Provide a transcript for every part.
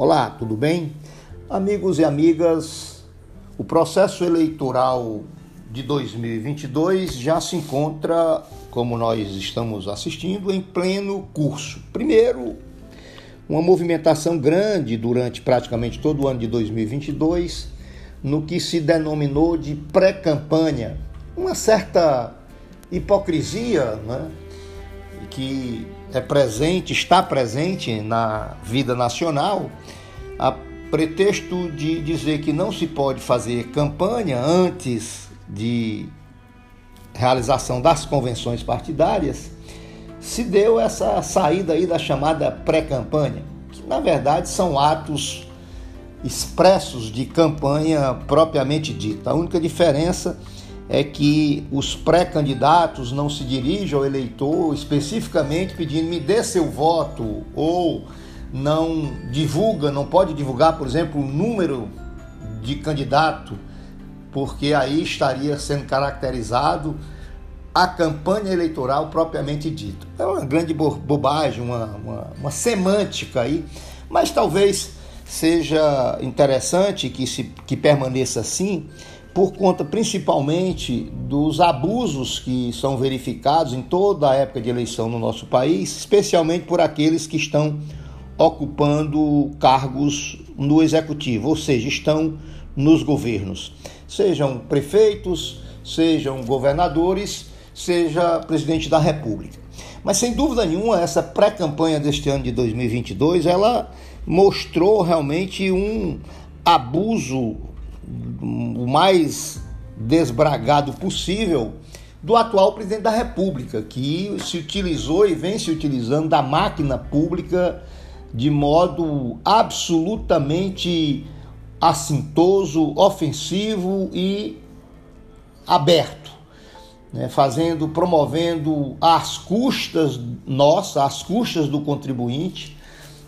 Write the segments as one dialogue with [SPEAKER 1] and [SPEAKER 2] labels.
[SPEAKER 1] Olá, tudo bem? Amigos e amigas, o processo eleitoral de 2022 já se encontra, como nós estamos assistindo, em pleno curso. Primeiro, uma movimentação grande durante praticamente todo o ano de 2022, no que se denominou de pré-campanha. Uma certa hipocrisia, né? que é presente, está presente na vida nacional, a pretexto de dizer que não se pode fazer campanha antes de realização das convenções partidárias, se deu essa saída aí da chamada pré-campanha, que na verdade são atos expressos de campanha propriamente dita. A única diferença é é que os pré-candidatos não se dirigem ao eleitor especificamente pedindo me dê seu voto ou não divulga, não pode divulgar, por exemplo, o número de candidato, porque aí estaria sendo caracterizado a campanha eleitoral propriamente dita. É uma grande bobagem, uma, uma, uma semântica aí, mas talvez seja interessante que, se, que permaneça assim, por conta principalmente dos abusos que são verificados em toda a época de eleição no nosso país, especialmente por aqueles que estão ocupando cargos no executivo, ou seja, estão nos governos, sejam prefeitos, sejam governadores, seja presidente da República. Mas sem dúvida nenhuma, essa pré-campanha deste ano de 2022, ela mostrou realmente um abuso o mais desbragado possível do atual presidente da República, que se utilizou e vem se utilizando da máquina pública de modo absolutamente assintoso, ofensivo e aberto, né? fazendo, promovendo às custas nossa, às custas do contribuinte,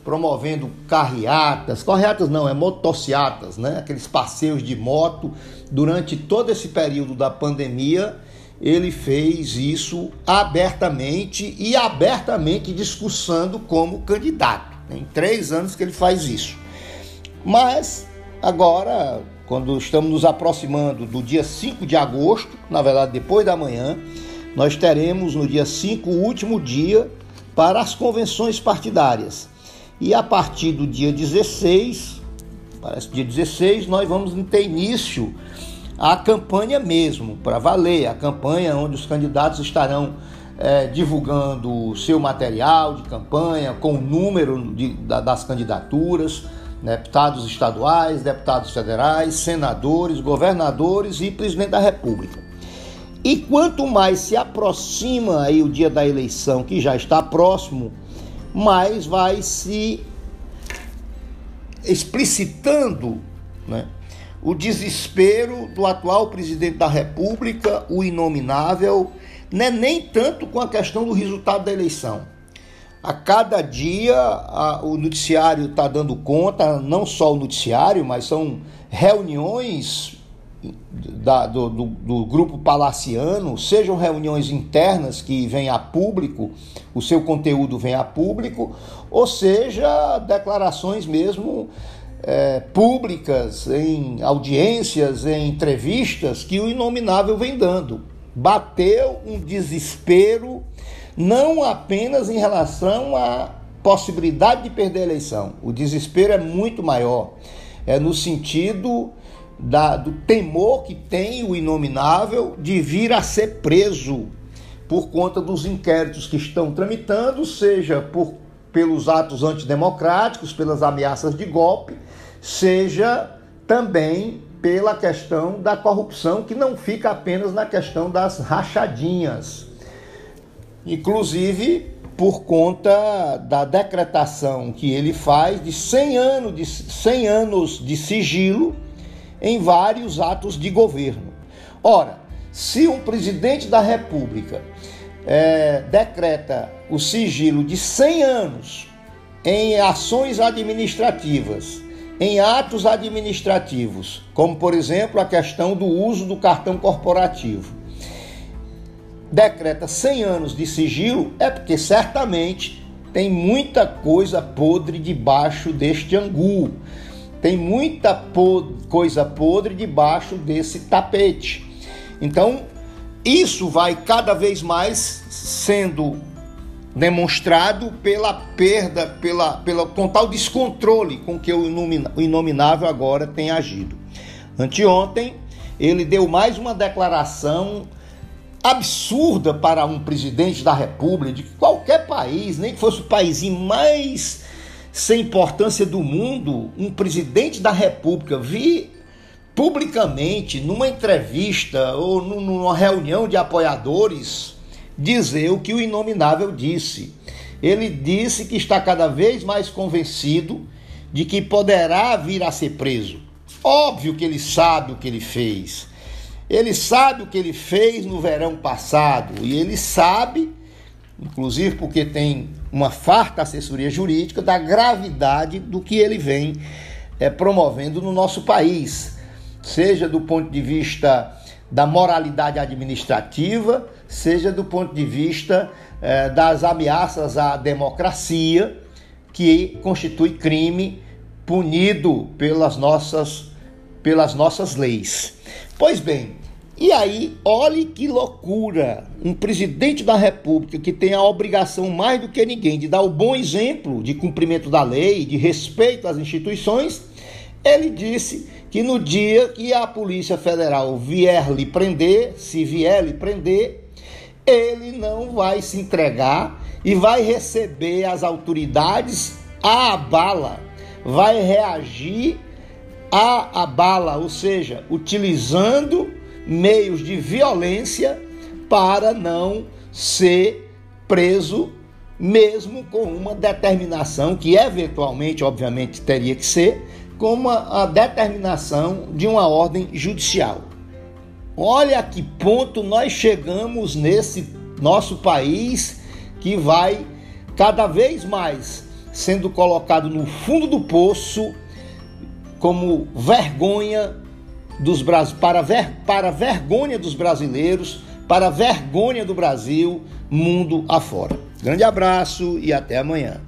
[SPEAKER 1] promovendo carreatas, carreatas não, é motociatas, né? Aqueles passeios de moto. Durante todo esse período da pandemia, ele fez isso abertamente e abertamente discussando como candidato. Tem três anos que ele faz isso. Mas agora, quando estamos nos aproximando do dia 5 de agosto, na verdade depois da manhã, nós teremos no dia 5 o último dia para as convenções partidárias. E a partir do dia 16, parece dia 16, nós vamos ter início a campanha mesmo, para valer, a campanha onde os candidatos estarão é, divulgando seu material de campanha, com o número de, da, das candidaturas, né, deputados estaduais, deputados federais, senadores, governadores e presidente da República. E quanto mais se aproxima aí o dia da eleição, que já está próximo, mas vai se explicitando né, o desespero do atual presidente da República, o inominável, né, nem tanto com a questão do resultado da eleição. A cada dia a, o noticiário está dando conta, não só o noticiário, mas são reuniões da, do, do, do, grupo palaciano, sejam reuniões internas que vêm a público, o seu conteúdo vem a público, ou seja, declarações mesmo é, públicas, em audiências, em entrevistas que o inominável vem dando. Bateu um desespero, não apenas em relação à possibilidade de perder a eleição, o desespero é muito maior, é no sentido da, do temor que tem o inominável de vir a ser preso por conta dos inquéritos que estão tramitando, seja por, pelos atos antidemocráticos, pelas ameaças de golpe, seja também pela questão da corrupção, que não fica apenas na questão das rachadinhas. Inclusive por conta da decretação que ele faz de 100 anos de, 100 anos de sigilo em vários atos de governo. Ora, se um presidente da República é, decreta o sigilo de 100 anos em ações administrativas, em atos administrativos, como por exemplo a questão do uso do cartão corporativo, decreta 100 anos de sigilo, é porque certamente tem muita coisa podre debaixo deste angu. Tem muita pod coisa podre debaixo desse tapete. Então, isso vai cada vez mais sendo demonstrado pela perda, pela, pelo total descontrole com que o inominável agora tem agido. Anteontem, ele deu mais uma declaração absurda para um presidente da República de qualquer país, nem que fosse o país mais sem importância do mundo, um presidente da República vir publicamente, numa entrevista ou numa reunião de apoiadores, dizer o que o inominável disse. Ele disse que está cada vez mais convencido de que poderá vir a ser preso. Óbvio que ele sabe o que ele fez. Ele sabe o que ele fez no verão passado e ele sabe, inclusive porque tem uma farta assessoria jurídica, da gravidade do que ele vem é, promovendo no nosso país, seja do ponto de vista da moralidade administrativa, seja do ponto de vista é, das ameaças à democracia, que constitui crime punido pelas nossas, pelas nossas leis. Pois bem, e aí, olhe que loucura! Um presidente da República que tem a obrigação mais do que ninguém de dar o bom exemplo de cumprimento da lei, de respeito às instituições, ele disse que no dia que a Polícia Federal vier lhe prender, se vier lhe prender, ele não vai se entregar e vai receber as autoridades à bala, vai reagir à, bala, ou seja, utilizando meios de violência para não ser preso, mesmo com uma determinação que eventualmente, obviamente, teria que ser, como a, a determinação de uma ordem judicial. Olha a que ponto nós chegamos nesse nosso país que vai cada vez mais sendo colocado no fundo do poço como vergonha dos para, ver, para vergonha dos brasileiros, para vergonha do Brasil, mundo afora. Grande abraço e até amanhã.